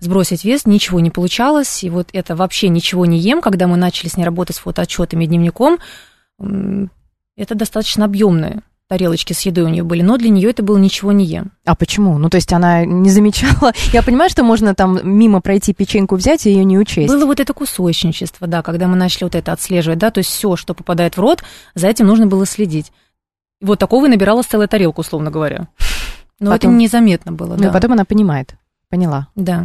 сбросить вес, ничего не получалось. И вот это вообще ничего не ем, когда мы начали с ней работать с фотоотчетами дневником, это достаточно объемные тарелочки с едой у нее были, но для нее это было ничего не ем. А почему? Ну, то есть она не замечала. Я понимаю, что можно там мимо пройти печеньку взять и ее не учесть. Было вот это кусочничество, да, когда мы начали вот это отслеживать, да, то есть все, что попадает в рот, за этим нужно было следить. Вот такого и набиралась целая тарелка, условно говоря. Но Потом- это незаметно было, Ну, да. и потом она понимает. Поняла, Да.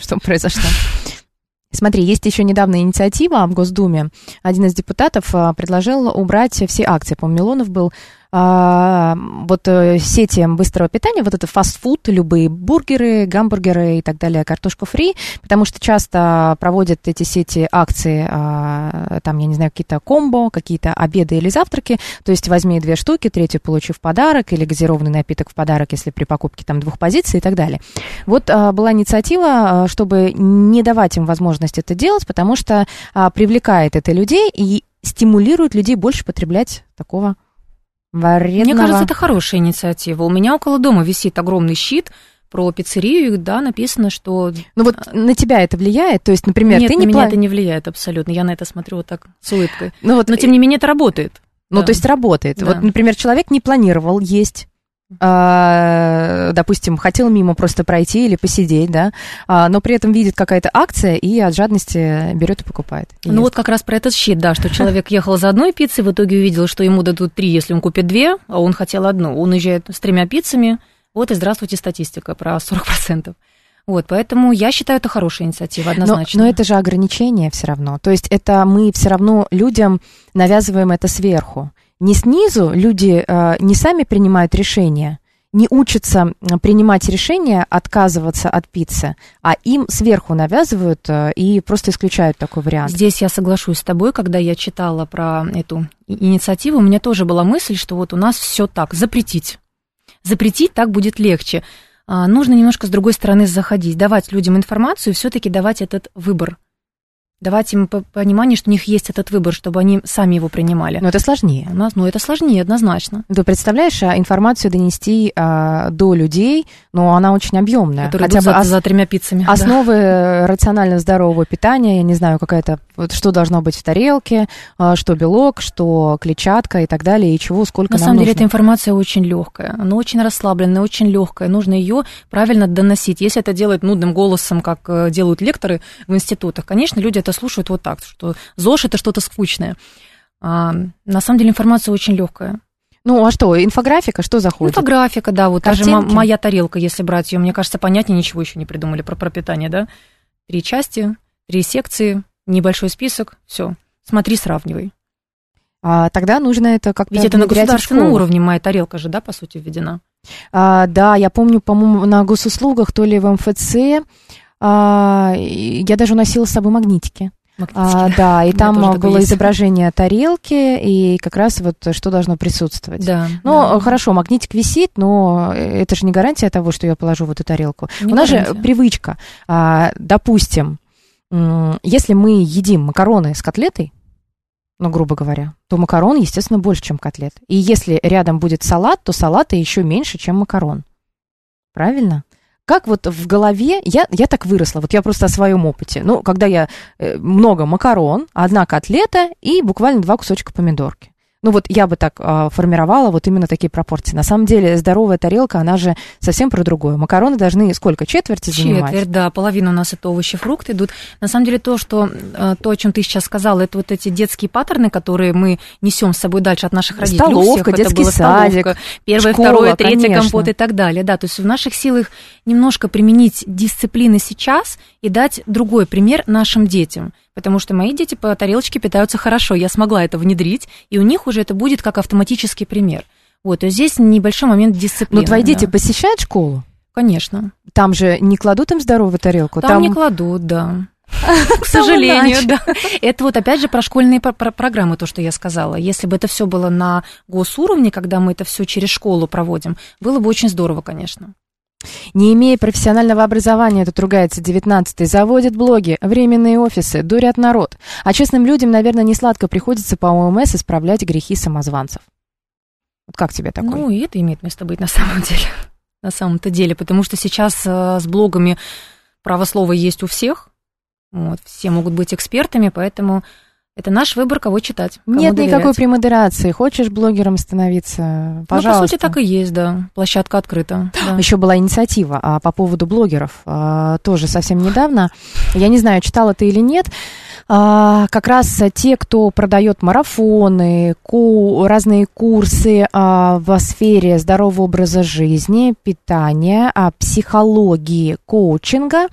что произошло. Смотри, есть еще недавно инициатива в Госдуме. Один из депутатов а, предложил убрать все акции. По-моему, Милонов был. А, вот э, сети быстрого питания, вот это фастфуд, любые бургеры, гамбургеры и так далее, картошка фри, потому что часто проводят эти сети акции, а, там, я не знаю, какие-то комбо, какие-то обеды или завтраки, то есть возьми две штуки, третью получи в подарок, или газированный напиток в подарок, если при покупке там двух позиций и так далее. Вот а, была инициатива, а, чтобы не давать им возможность это делать, потому что а, привлекает это людей и стимулирует людей больше потреблять такого вредного. Мне кажется, это хорошая инициатива. У меня около дома висит огромный щит про пиццерию, и, да, написано, что... Ну вот на тебя это влияет? То есть, например, Нет, ты на не меня пла- это не влияет абсолютно. Я на это смотрю вот так с улыбкой. Ну, вот, Но, тем не менее, это работает. ну да. то есть работает. Да. Вот, например, человек не планировал есть, а, допустим, хотел мимо просто пройти или посидеть, да, а, но при этом видит какая-то акция и от жадности берет и покупает. И Ну ест. вот как раз про этот щит, да, что человек ехал за одной пиццей, в итоге увидел, что ему дадут три, если он купит две, а он хотел одну. Он уезжает с тремя пиццами, вот и здравствуйте статистика про 40%. Вот, поэтому я считаю, это хорошая инициатива, Но, однозначно. но это же ограничение все равно. То есть это мы все равно людям навязываем это сверху. Не снизу люди э, не сами принимают решения не учатся принимать решения, отказываться от пиццы, а им сверху навязывают э, и просто исключают такой вариант. Здесь я соглашусь с тобой, когда я читала про эту инициативу, у меня тоже была мысль, что вот у нас все так, запретить. Запретить так будет легче. А, нужно немножко с другой стороны заходить, давать людям информацию, все-таки давать этот выбор. Давать им по- понимание, что у них есть этот выбор, чтобы они сами его принимали. Но это сложнее. У нас, ну, это сложнее, однозначно. Ты представляешь, а, информацию донести а, до людей, но она очень объемная. Которые Хотя бы за, ос- за тремя пиццами. да. основы э, рационально здорового питания, я не знаю, какая-то, вот что должно быть в тарелке, а, что белок, что клетчатка и так далее, и чего, сколько На самом деле, нужно. эта информация очень легкая, она очень расслабленная, очень легкая. Нужно ее правильно доносить. Если это делать нудным голосом, как э, делают лекторы в институтах, конечно, люди это слушают вот так, что ЗОЖ это что-то скучное. А, на самом деле информация очень легкая. Ну, а что, инфографика, что заходит? Инфографика, да, вот даже моя тарелка, если брать ее, мне кажется, понятнее ничего еще не придумали про пропитание, да? Три части, три секции, небольшой список, все. Смотри, сравнивай. А, тогда нужно это как-то Ведь это на государственном уровне моя тарелка же, да, по сути, введена. А, да, я помню, по-моему, на госуслугах, то ли в МФЦ, а, я даже уносила с собой магнитики. А, да, и там а, было есть. изображение тарелки, и как раз вот что должно присутствовать. Да. Ну, да. хорошо, магнитик висит, но это же не гарантия того, что я положу в эту тарелку. Не У нас же привычка, а, допустим, если мы едим макароны с котлетой, ну, грубо говоря, то макарон, естественно, больше, чем котлет. И если рядом будет салат, то салата еще меньше, чем макарон. Правильно? Как вот в голове, я, я так выросла, вот я просто о своем опыте. Ну, когда я э, много макарон, одна котлета и буквально два кусочка помидорки. Ну вот я бы так а, формировала вот именно такие пропорции. На самом деле здоровая тарелка, она же совсем про другое. Макароны должны сколько, четверти занимать? Четверть, да, половина у нас это овощи, фрукты идут. На самом деле то, что э, то, о чем ты сейчас сказала, это вот эти детские паттерны, которые мы несем с собой дальше от наших родителей. Столовка, всех это детский было садик, столовка, первое, школа, второе, третье конечно. компот и так далее. Да, то есть в наших силах немножко применить дисциплины сейчас и дать другой пример нашим детям. Потому что мои дети по тарелочке питаются хорошо, я смогла это внедрить, и у них уже это будет как автоматический пример. Вот, то есть здесь небольшой момент дисциплины. Но твои дети да. посещают школу? Конечно. Там же не кладут им здоровую тарелку? Там, не кладут, да. К сожалению, да. Это вот опять же про школьные про- про- программы, то, что я сказала. Если бы это все было на госуровне, когда мы это все через школу проводим, было бы очень здорово, конечно. Не имея профессионального образования, тут ругается 19-й, заводят блоги, временные офисы, дурят народ. А честным людям, наверное, не сладко приходится по ОМС исправлять грехи самозванцев. Вот как тебе такое? Ну, и это имеет место быть на самом деле. На самом-то деле, потому что сейчас э, с блогами право слова есть у всех. Вот, все могут быть экспертами, поэтому это наш выбор, кого читать. кому Нет доверять. никакой премодерации. Хочешь блогером становиться? Пожалуйста. Ну, по сути, так и есть, да. Площадка открыта. да. Еще была инициатива а, по поводу блогеров, а, тоже совсем недавно. Я не знаю, читала ты или нет. А, как раз те, кто продает марафоны, ку- разные курсы а, в сфере здорового образа жизни, питания, а, психологии, коучинга,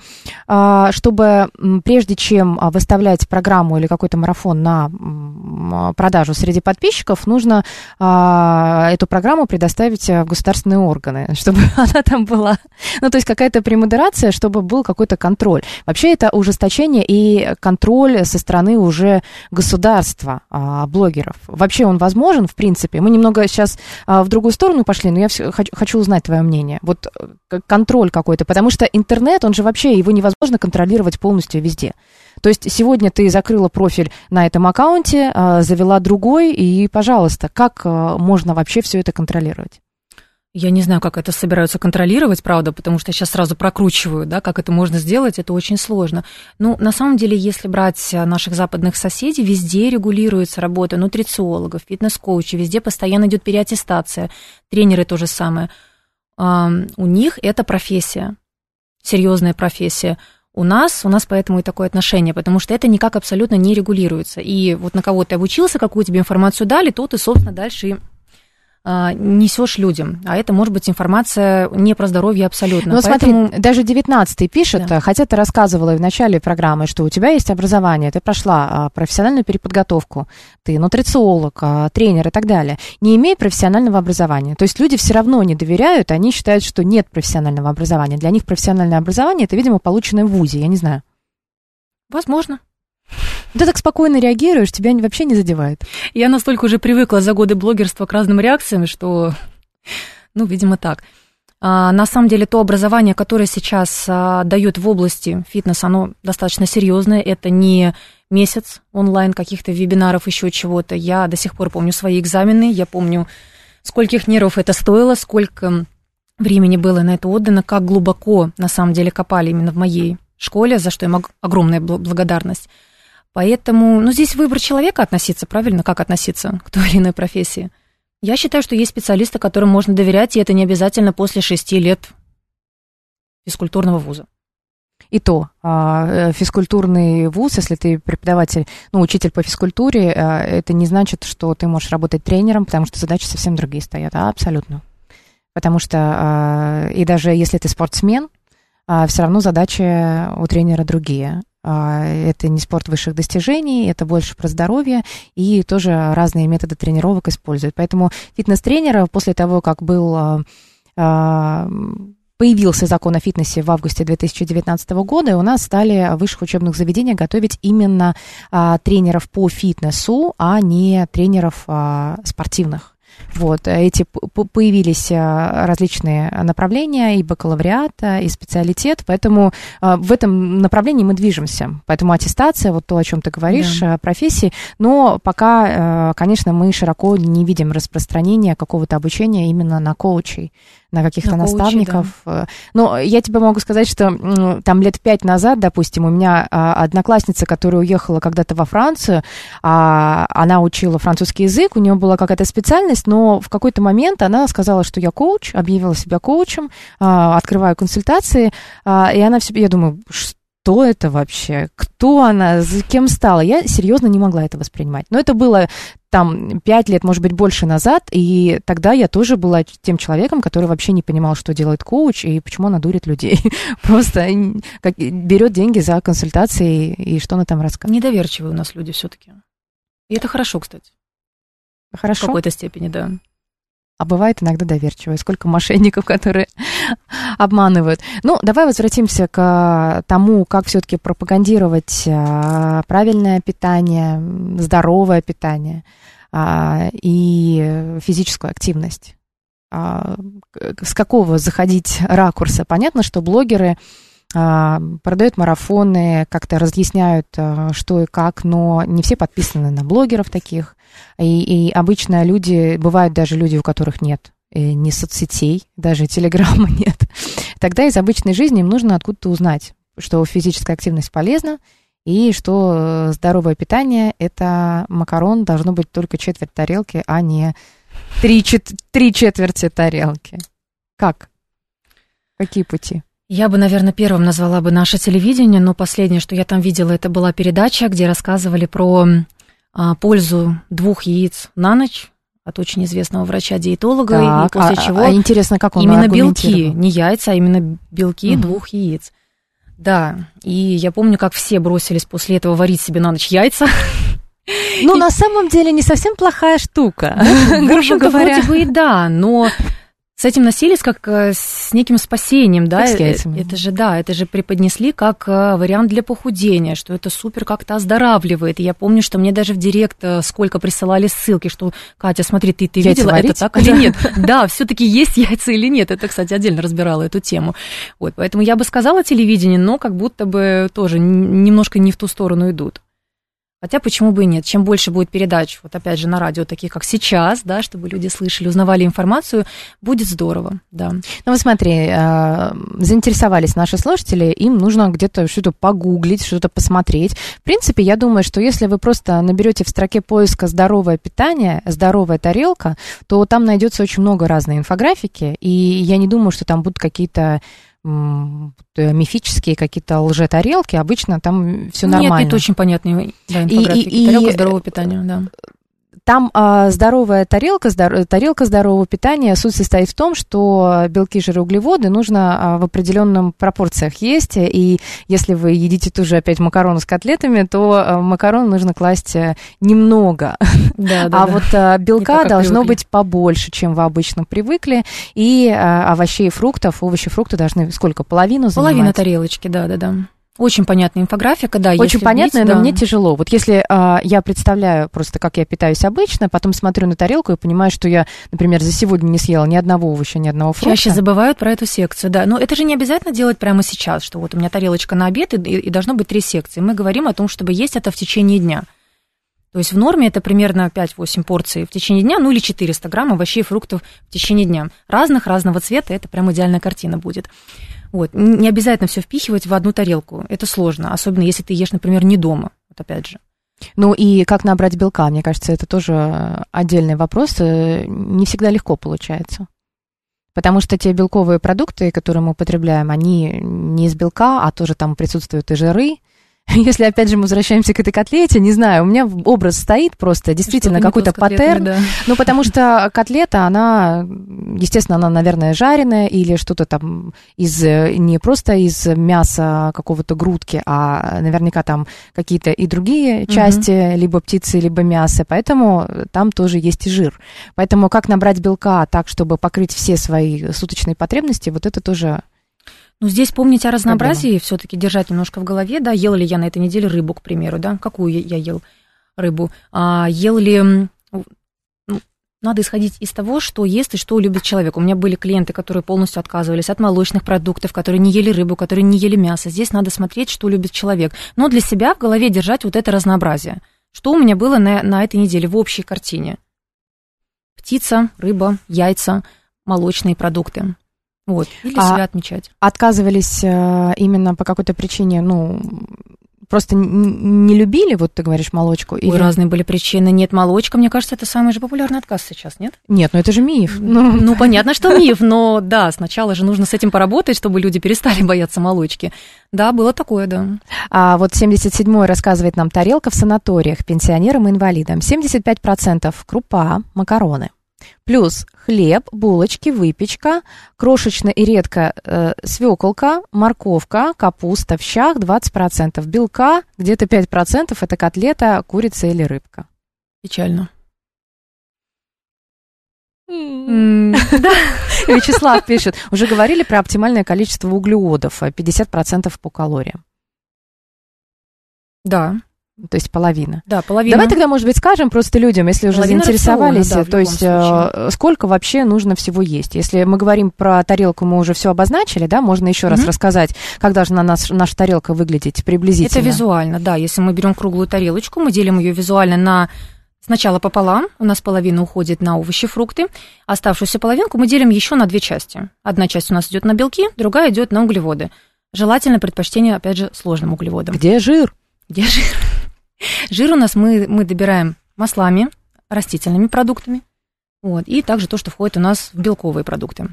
чтобы прежде чем выставлять программу или какой-то марафон на продажу среди подписчиков, нужно эту программу предоставить в государственные органы, чтобы она там была. Ну, то есть какая-то премодерация, чтобы был какой-то контроль. Вообще это ужесточение и контроль со стороны уже государства, а, блогеров. Вообще он возможен, в принципе. Мы немного сейчас а, в другую сторону пошли, но я всё хочу, узнать твое мнение. Вот э, контроль какой-то, потому что интернет, он же вообще, его невозможно контролировать полностью везде. То есть сегодня ты закрыла профиль на этом аккаунте, а, завела другой, и, пожалуйста, как а, можно вообще все это контролировать? Я не знаю, как это собираются контролировать, правда, потому что я сейчас сразу прокручиваю, да, как это можно сделать, это очень сложно. Ну, на самом деле, если брать а, наших западных соседей, везде регулируется работа нутрициологов, фитнес-коучей, везде постоянно идет переаттестация, тренеры то же самое. У них это профессия, серьезная профессия. У нас, у нас поэтому и такое отношение, потому что это никак абсолютно не регулируется. И вот на кого ты обучился, какую тебе информацию дали, то ты, собственно, дальше и несешь людям. А это может быть информация не про здоровье абсолютно. Ну, Поэтому... смотри, даже 19-й пишет, Да. хотя ты рассказывала и в начале программы, что у тебя есть образование, ты прошла а, профессиональную переподготовку, ты нутрициолог, а, тренер и так далее, не имея профессионального образования. То есть люди все равно не доверяют, они считают, что нет профессионального образования. Для них профессиональное образование это, видимо, полученное в ВУЗе, я не знаю. Возможно. Ты так спокойно реагируешь, тебя вообще не задевает. Я настолько уже привыкла за годы блогерства к разным реакциям, что, ну, видимо, так. А, на самом деле, то образование, которое сейчас а, дают в области фитнеса, оно достаточно серьезное. Это не месяц онлайн каких-то вебинаров, еще чего-то. Я до сих пор помню свои экзамены, я помню, скольких нервов это стоило, сколько времени было на это отдано, как глубоко, на самом деле, копали именно в моей школе, за что им ог- огромная бл- благодарность. Поэтому, ну, здесь выбор человека относиться, правильно, как относиться к той или иной профессии. Я считаю, что есть специалисты, которым можно доверять, и это не обязательно после шести лет физкультурного вуза. И то, а, э, физкультурный вуз, если ты преподаватель, ну, учитель по физкультуре, а, это не значит, что ты можешь работать тренером, потому что задачи совсем другие стоят, а, абсолютно. Потому что, а, и даже если ты спортсмен, все равно задачи у тренера другие. А, Это не спорт высших достижений, это больше про здоровье, и тоже разные методы тренировок используют. Поэтому фитнес-тренера после того, как был а, а, появился закон о фитнесе в августе 2019 года, у нас стали в высших учебных заведениях готовить именно а, тренеров по фитнесу, а не тренеров а, спортивных. Вот, эти п- п- появились а, различные направления, и бакалавриат, а, и специалитет, поэтому в этом направлении мы движемся. Поэтому аттестация, вот то, о чем ты говоришь, а, профессии, но пока, конечно, мы широко не видим распространения какого-то обучения именно на коучей, на каких-то На наставников. Э, Но я тебе могу сказать, что там лет пять назад, допустим, у меня а, одноклассница, которая уехала когда-то во Францию, а, она учила французский язык, у нее была какая-то специальность, но в какой-то момент она сказала, что я коуч, объявила себя коучем, а, открываю консультации, и она все, я думаю, что это вообще? Кто она? За кем стала? Я серьезно не могла это воспринимать. Но это было там пять лет, может быть, больше назад, и тогда я тоже была тем человеком, который вообще не понимал, что делает коуч и почему она дурит людей. Просто как- берет деньги за консультации и что она там рассказывает. Недоверчивые у нас люди все-таки. И это хорошо, кстати, в Хорошо. какой-то степени, да. А бывает иногда доверчивые. Сколько мошенников, которые обманывают. Ну, давай возвратимся к тому, как все-таки пропагандировать а, правильное питание, здоровое питание а, и физическую активность. А, С какого заходить ракурса? Понятно, что блогеры продают марафоны, как-то разъясняют, а, что и как, но не все подписаны на блогеров таких. И, и обычно люди, бывают даже люди, у которых нет э, ни соцсетей, даже телеграмма нет. Тогда из обычной жизни им нужно откуда-то узнать, что физическая активность полезна, и что э, здоровое питание – это макарон должно быть только четверть тарелки, а не три, чет- три четверти тарелки. Как? Какие пути? Я бы, наверное, первым назвала бы наше телевидение, но последнее, что я там видела, это была передача, где рассказывали про а, пользу двух яиц на ночь от очень известного врача-диетолога, и Так, после а- чего а интересно, как он именно белки, не яйца, а именно белки Мгм. двух яиц. Да, и я помню, как все бросились после этого варить себе на ночь яйца. Ну, на самом деле, не совсем плохая штука, грубо говоря. вроде бы и да, но с этим носились как э, с неким спасением, да? Э, яйцами. Это же, да, это же преподнесли как э, вариант для похудения, что это супер как-то оздоравливает. И я помню, что мне даже в директ э, сколько присылали ссылки, что, Катя, смотри, ты, ты Яйца видела, варить? это так или нет? Да, все таки есть яйца или нет. Это, кстати, отдельно разбирала эту тему. Вот, поэтому я бы сказала телевидение, но как будто бы тоже немножко не в ту сторону идут. Хотя почему бы и нет? Чем больше будет передач, вот опять же на радио, таких как сейчас, да, чтобы люди слышали, узнавали информацию, будет здорово, да. Ну вот смотри, э, заинтересовались наши слушатели, им нужно где-то что-то погуглить, что-то посмотреть. В принципе, я думаю, что если вы просто наберете в строке поиска здоровое питание, здоровая тарелка, то там найдется очень много разной инфографики, и я не думаю, что там будут какие-то мифические какие-то лжетарелки, обычно там все нормально. Нет, это очень понятные да, инфографики. и- Тарелка и- здорового питания, да. Там а, здоровая тарелка, здор- тарелка здорового питания. Суть состоит в том, что белки, жиры, углеводы нужно а, в определенном пропорциях есть. И если вы едите ту же опять макароны с котлетами, то а, макарон нужно класть э, немного. Да, а вот а, белка должно привыкли. быть побольше, чем вы обычно привыкли. И а, овощей и фруктов, овощи и фрукты должны сколько? Половину занимать? Половина тарелочки, да, да, да. Очень понятная инфографика, да. Очень вбить, но да. мне тяжело. Вот если а, я представляю просто, как я питаюсь обычно, потом смотрю на тарелку и понимаю, что я, например, за сегодня не съела ни одного овоща, ни одного фрукта. Чаще забывают про эту секцию, да. Но это же не обязательно делать прямо сейчас, что вот у меня тарелочка на обед, и, и должно быть три секции. Мы говорим о том, чтобы есть это в течение дня. То есть в норме это примерно 5-8 порций в течение дня, ну или 400 грамм овощей и фруктов в течение дня. Разных, разного цвета, это прям идеальная картина будет. Вот. Не обязательно все впихивать в одну тарелку. Это сложно, особенно если ты ешь, например, не дома. Вот опять же. Ну и как набрать белка, мне кажется, это тоже отдельный вопрос. э, Не всегда легко получается. Потому что те белковые продукты, которые мы употребляем, они не из белка, а тоже там присутствуют и жиры. Если, опять же, мы возвращаемся к этой котлете, не знаю, у меня образ стоит просто действительно какой-то паттерн. да. Ну, потому что котлета, она, естественно, она, наверное, жареная или что-то там из, э, не просто из мяса какого-то грудки, а наверняка там какие-то и другие части, либо птицы, либо мясо, поэтому там тоже есть и жир. Поэтому как набрать белка так, чтобы покрыть все свои суточные потребности, вот это тоже... Ну, здесь помнить о разнообразии, все-таки держать немножко в голове, да, ел ли я на этой неделе рыбу, к примеру, да, какую я, ел рыбу, а, ел ли, ну, надо исходить из того, что ест и что любит человек. У меня были клиенты, которые полностью отказывались от молочных продуктов, которые не ели рыбу, которые не ели мясо. Здесь надо смотреть, что любит человек. Но для себя в голове держать вот это разнообразие. Что у меня было на, на этой неделе в общей картине? Птица, рыба, яйца, молочные продукты. Вот, и для А себя отмечать. Отказывались э, именно по какой-то причине, ну, просто не любили, вот ты говоришь, молочку? Ой, или- разные были причины. Нет молочка, мне кажется, это самый же популярный отказ сейчас, нет? Нет, ну это же миф. Ну, Ну, понятно, что миф, но да, сначала же нужно с этим поработать, чтобы люди перестали бояться молочки. Да, было такое, да. А вот 77-й рассказывает нам тарелка в санаториях пенсионерам и инвалидам. 75% крупа, макароны. Плюс хлеб, булочки, выпечка, крошечно и редко э, свеколка, морковка, капуста в щах 20%, белка где-то 5% это котлета, курица или рыбка. Печально. Да. Вячеслав пишет, уже говорили про оптимальное количество углеводов, э, 50% по калориям, Да, то есть половина. да, половина. Давай тогда, может быть, скажем просто людям, если уже Половина заинтересовались, да, в то есть любом э, сколько вообще нужно всего есть. Если мы говорим про тарелку, мы уже все обозначили, да, можно еще раз Мгм. рассказать, как должна наш, наша тарелка выглядеть приблизительно. Это визуально, да. Если мы берем круглую тарелочку, мы делим ее визуально на сначала пополам, у нас половина уходит на овощи, фрукты, оставшуюся половинку мы делим еще на две части. Одна часть у нас идет на белки, другая идет на углеводы. Желательно предпочтение, опять же, сложным углеводам. Где жир? Где жир? Жир у нас мы, мы добираем маслами, растительными продуктами, вот, и также то, что входит у нас в белковые продукты.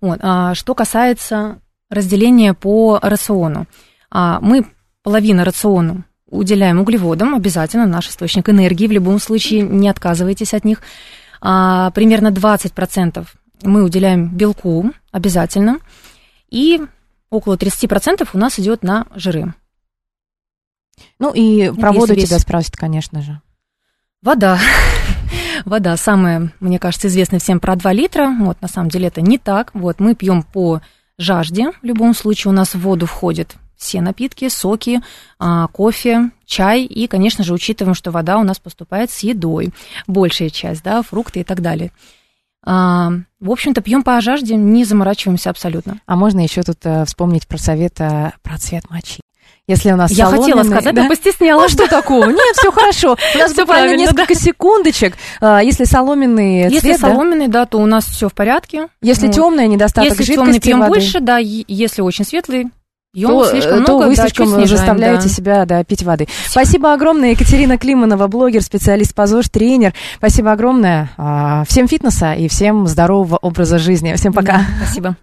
Вот, а что касается разделения по рациону, а, мы половину рациону уделяем углеводам, обязательно наш источник энергии, в любом случае не отказывайтесь от них. А, примерно 20% мы уделяем белку, обязательно, и около 30% у нас идет на жиры. Ну и про если воду весь- тебя спросят, конечно же. Вода. Вода самая, мне кажется, известная всем про 2 литра. Вот, на самом деле это не так. Вот, мы пьем по жажде. В любом случае у нас в воду входят все напитки, соки, а, кофе, чай. И, конечно же, учитываем, что вода у нас поступает с едой. Большая часть, да, фрукты и так далее. А, в общем-то, пьем по жажде, не заморачиваемся абсолютно. А можно еще тут э, вспомнить про совет э, про цвет мочи. Если у нас Я хотела сказать, да? но постеснялась. А что такого? Нет, все хорошо. У нас буквально несколько секундочек. А, Если соломенный Если соломенный, да, то у нас все в порядке. Если темный, недостаток Если жидкости, темный пьем больше, да, если очень светлый, то, слишком э, много, то вы да, слишком снижаем, заставляете да. себя да, пить воды. Спасибо огромное, Екатерина Климанова, блогер, специалист по ЗОЖ, тренер. Спасибо огромное. А, Всем фитнеса и всем здорового образа жизни. Всем пока. Да, спасибо.